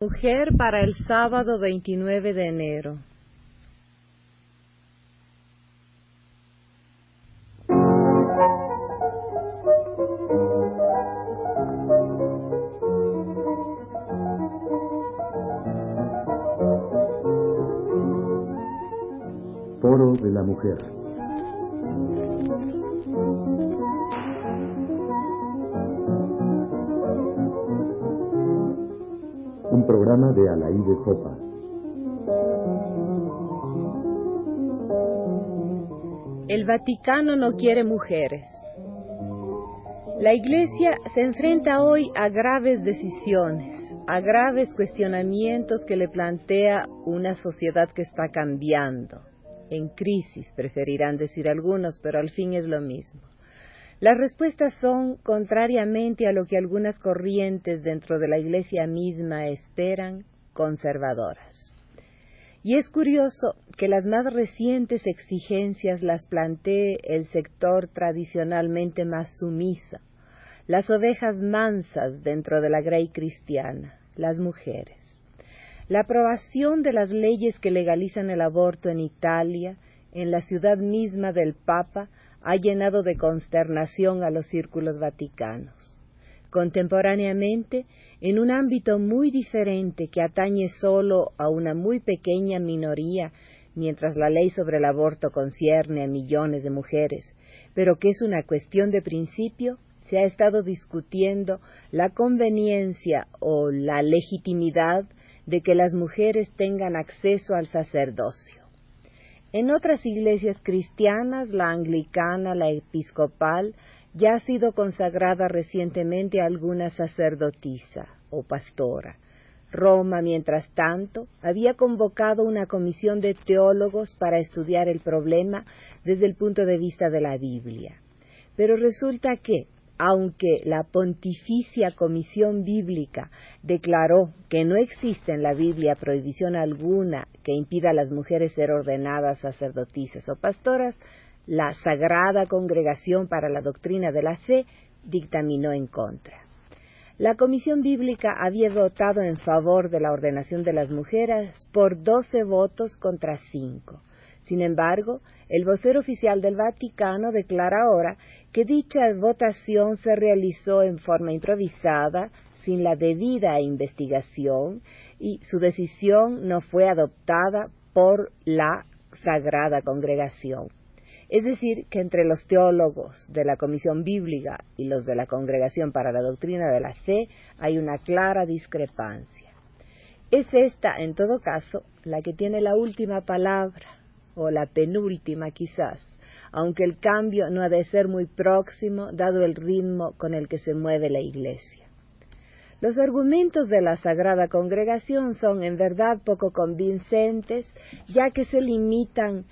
Mujer para el sábado 29 de enero. Foro de la Mujer. Programa de Alaí de Sopa. El Vaticano no quiere mujeres. La Iglesia se enfrenta hoy a graves decisiones, a graves cuestionamientos que le plantea una sociedad que está cambiando, en crisis, preferirán decir algunos, pero al fin es lo mismo. Las respuestas son, contrariamente a lo que algunas corrientes dentro de la Iglesia misma esperan, conservadoras. Y es curioso que las más recientes exigencias las plantee el sector tradicionalmente más sumiso, las ovejas mansas dentro de la grey cristiana, las mujeres. La aprobación de las leyes que legalizan el aborto en Italia, en la ciudad misma del Papa, ha llenado de consternación a los círculos vaticanos. Contemporáneamente, en un ámbito muy diferente que atañe solo a una muy pequeña minoría, mientras la ley sobre el aborto concierne a millones de mujeres, pero que es una cuestión de principio, se ha estado discutiendo la conveniencia o la legitimidad de que las mujeres tengan acceso al sacerdocio. En otras iglesias cristianas, la anglicana, la episcopal, ya ha sido consagrada recientemente a alguna sacerdotisa o pastora. Roma, mientras tanto, había convocado una comisión de teólogos para estudiar el problema desde el punto de vista de la Biblia. Pero resulta que, aunque la Pontificia Comisión Bíblica declaró que no existe en la Biblia prohibición alguna que impida a las mujeres ser ordenadas sacerdotisas o pastoras, la Sagrada Congregación para la Doctrina de la Fe dictaminó en contra. La Comisión Bíblica había votado en favor de la ordenación de las mujeres por doce votos contra cinco. Sin embargo, el vocero oficial del Vaticano declara ahora que dicha votación se realizó en forma improvisada, sin la debida investigación, y su decisión no fue adoptada por la Sagrada Congregación. Es decir, que entre los teólogos de la Comisión Bíblica y los de la Congregación para la Doctrina de la Fe hay una clara discrepancia. Es esta, en todo caso, la que tiene la última palabra o la penúltima quizás, aunque el cambio no ha de ser muy próximo dado el ritmo con el que se mueve la Iglesia. Los argumentos de la Sagrada Congregación son en verdad poco convincentes, ya que se limitan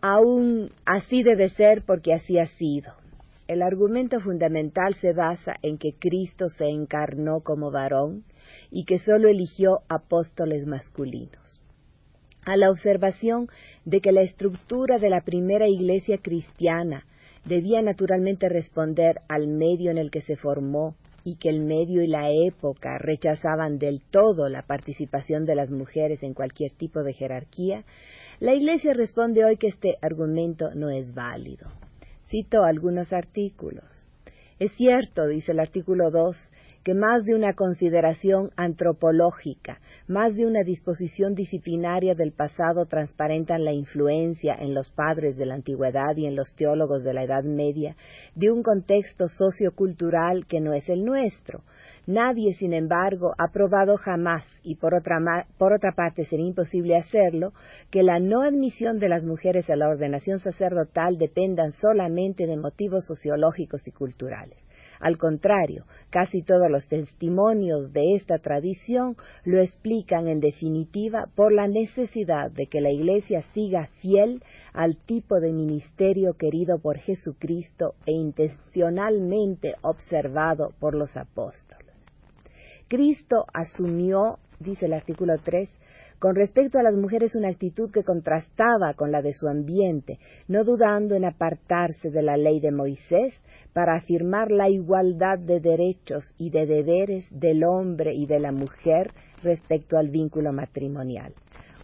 a un así debe ser porque así ha sido. El argumento fundamental se basa en que Cristo se encarnó como varón y que sólo eligió apóstoles masculinos a la observación de que la estructura de la primera iglesia cristiana debía naturalmente responder al medio en el que se formó y que el medio y la época rechazaban del todo la participación de las mujeres en cualquier tipo de jerarquía, la Iglesia responde hoy que este argumento no es válido. Cito algunos artículos. Es cierto, dice el artículo 2, que más de una consideración antropológica, más de una disposición disciplinaria del pasado transparentan la influencia en los padres de la antigüedad y en los teólogos de la Edad Media de un contexto sociocultural que no es el nuestro. Nadie, sin embargo, ha probado jamás, y por otra, por otra parte sería imposible hacerlo, que la no admisión de las mujeres a la ordenación sacerdotal dependan solamente de motivos sociológicos y culturales. Al contrario, casi todos los testimonios de esta tradición lo explican en definitiva por la necesidad de que la Iglesia siga fiel al tipo de ministerio querido por Jesucristo e intencionalmente observado por los apóstoles. Cristo asumió, dice el artículo 3, Con respecto a las mujeres, una actitud que contrastaba con la de su ambiente, no dudando en apartarse de la ley de Moisés para afirmar la igualdad de derechos y de deberes del hombre y de la mujer respecto al vínculo matrimonial.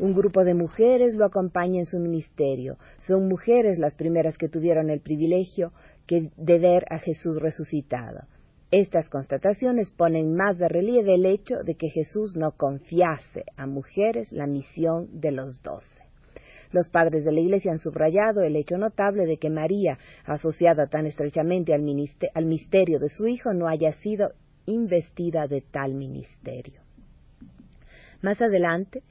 Un grupo de mujeres lo acompaña en su ministerio. Son mujeres las primeras que tuvieron el privilegio de ver a Jesús resucitado. Estas constataciones ponen más de relieve el hecho de que Jesús no confiase a mujeres la misión de los doce. Los padres de la Iglesia han subrayado el hecho notable de que María, asociada tan estrechamente al, misterio de su Hijo, no haya sido investida de tal ministerio. Más adelante,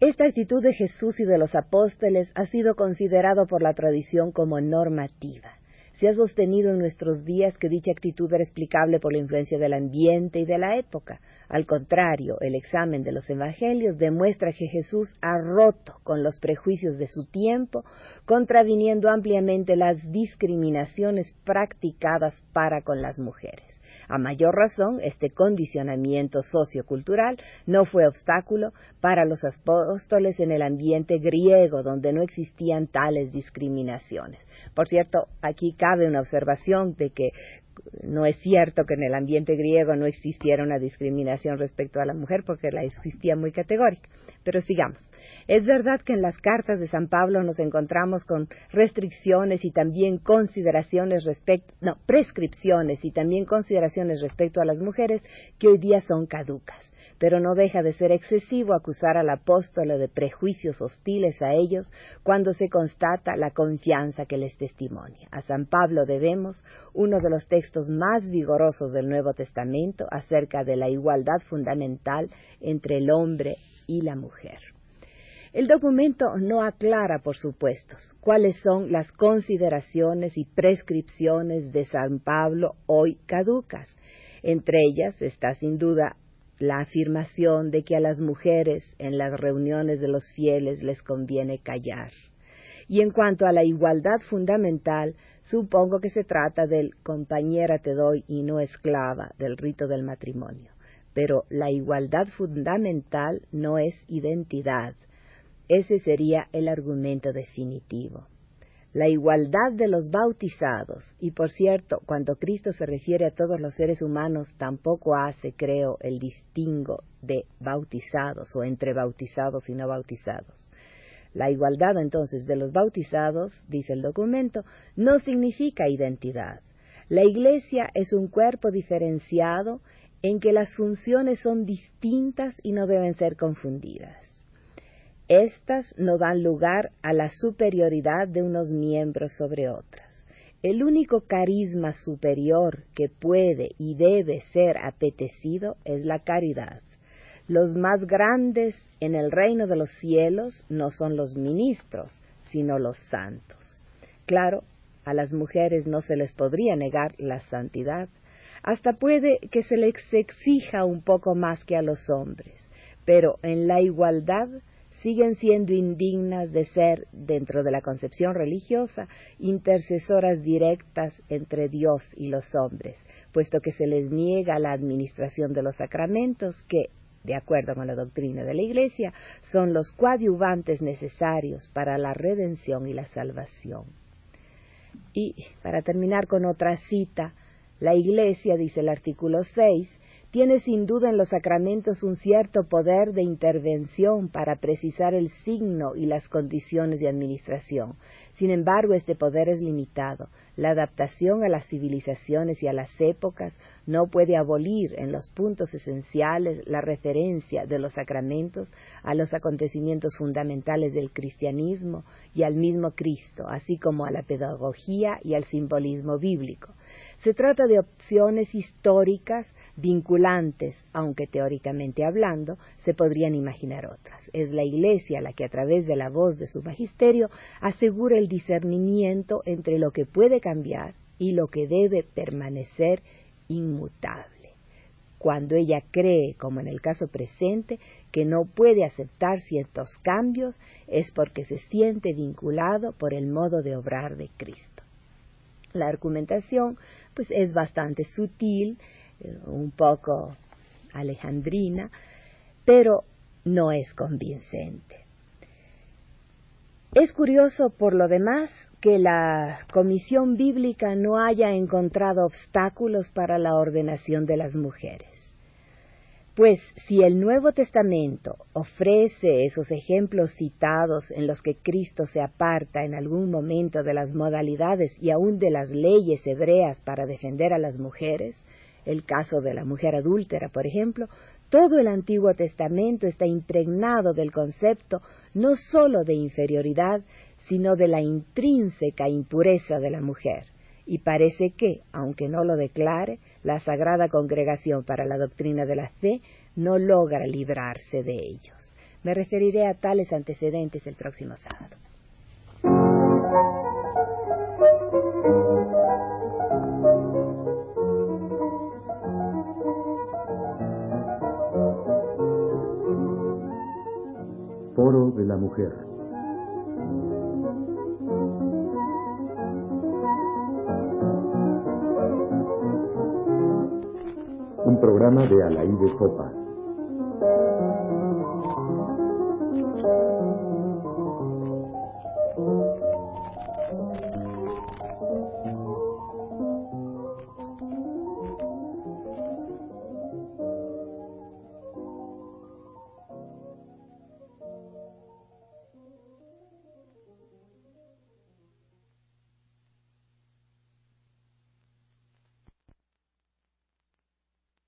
esta actitud de Jesús y de los apóstoles ha sido considerado por la tradición como normativa. Se ha sostenido en nuestros días que dicha actitud era explicable por la influencia del ambiente y de la época. Al contrario, el examen de los evangelios demuestra que Jesús ha roto con los prejuicios de su tiempo, contraviniendo ampliamente las discriminaciones practicadas para con las mujeres. A mayor razón, este condicionamiento sociocultural no fue obstáculo para los apóstoles en el ambiente griego, donde no existían tales discriminaciones. Por cierto, aquí cabe una observación de que no es cierto que en el ambiente griego no existiera una discriminación respecto a la mujer, porque la existía muy categórica. Pero sigamos. Es verdad que en las cartas de San Pablo nos encontramos con restricciones y también consideraciones respecto, no, prescripciones y también consideraciones respecto a las mujeres que hoy día son caducas. Pero no deja de ser excesivo acusar al apóstol de prejuicios hostiles a ellos cuando se constata la confianza que les testimonia. A San Pablo debemos uno de los textos más vigorosos del Nuevo Testamento acerca de la igualdad fundamental entre el hombre y la mujer. El documento no aclara, por supuesto, cuáles son las consideraciones y prescripciones de San Pablo hoy caducas. Entre ellas está sin duda la afirmación de que a las mujeres en las reuniones de los fieles les conviene callar. Y en cuanto a la igualdad fundamental, supongo que se trata del compañera te doy y no esclava del rito del matrimonio. Pero la igualdad fundamental no es identidad, ese sería el argumento definitivo. La igualdad de los bautizados, y por cierto, cuando Cristo se refiere a todos los seres humanos, tampoco hace, creo, el distingo de bautizados o entre bautizados y no bautizados. La igualdad entonces de los bautizados, dice el documento, no significa identidad. La Iglesia es un cuerpo diferenciado en que las funciones son distintas y no deben ser confundidas. Estas no dan lugar a la superioridad de unos miembros sobre otras. El único carisma superior que puede y debe ser apetecido es la caridad. Los más grandes en el reino de los cielos no son los ministros, sino los santos. Claro, a las mujeres no se les podría negar la santidad, hasta puede que se les exija un poco más que a los hombres, pero en la igualdad siguen siendo indignas de ser, dentro de la concepción religiosa, intercesoras directas entre Dios y los hombres, puesto que se les niega la administración de los sacramentos que, de acuerdo con la doctrina de la Iglesia, son los coadyuvantes necesarios para la redención y la salvación. Y, para terminar con otra cita, la Iglesia, dice el artículo 6, tiene sin duda en los sacramentos un cierto poder de intervención para precisar el signo y las condiciones de administración. Sin embargo, este poder es limitado. La adaptación a las civilizaciones y a las épocas no puede abolir en los puntos esenciales la referencia de los sacramentos a los acontecimientos fundamentales del cristianismo y al mismo Cristo, así como a la pedagogía y al simbolismo bíblico. Se trata de opciones históricas vinculantes, aunque teóricamente hablando, se podrían imaginar otras. Es la Iglesia la que a través de la voz de su magisterio asegura el discernimiento entre lo que puede cambiar y lo que debe permanecer inmutable. Cuando ella cree, como en el caso presente, que no puede aceptar ciertos cambios, es porque se siente vinculado por el modo de obrar de Cristo. La argumentación pues es bastante sutil, eh, un poco alejandrina, pero no es convincente. Es curioso, por lo demás, que la Comisión Bíblica no haya encontrado obstáculos para la ordenación de las mujeres. Pues si el Nuevo Testamento ofrece esos ejemplos citados en los que Cristo se aparta en algún momento de las modalidades y aun de las leyes hebreas para defender a las mujeres, el caso de la mujer adúltera, por ejemplo, todo el Antiguo Testamento está impregnado del concepto no sólo de inferioridad, sino de la intrínseca impureza de la mujer. Y parece que, aunque no lo declare, la Sagrada Congregación para la Doctrina de la Fe no logra librarse de ellos. Me referiré a tales antecedentes el próximo sábado. Foro de la Mujer programa de Alaí de Copa.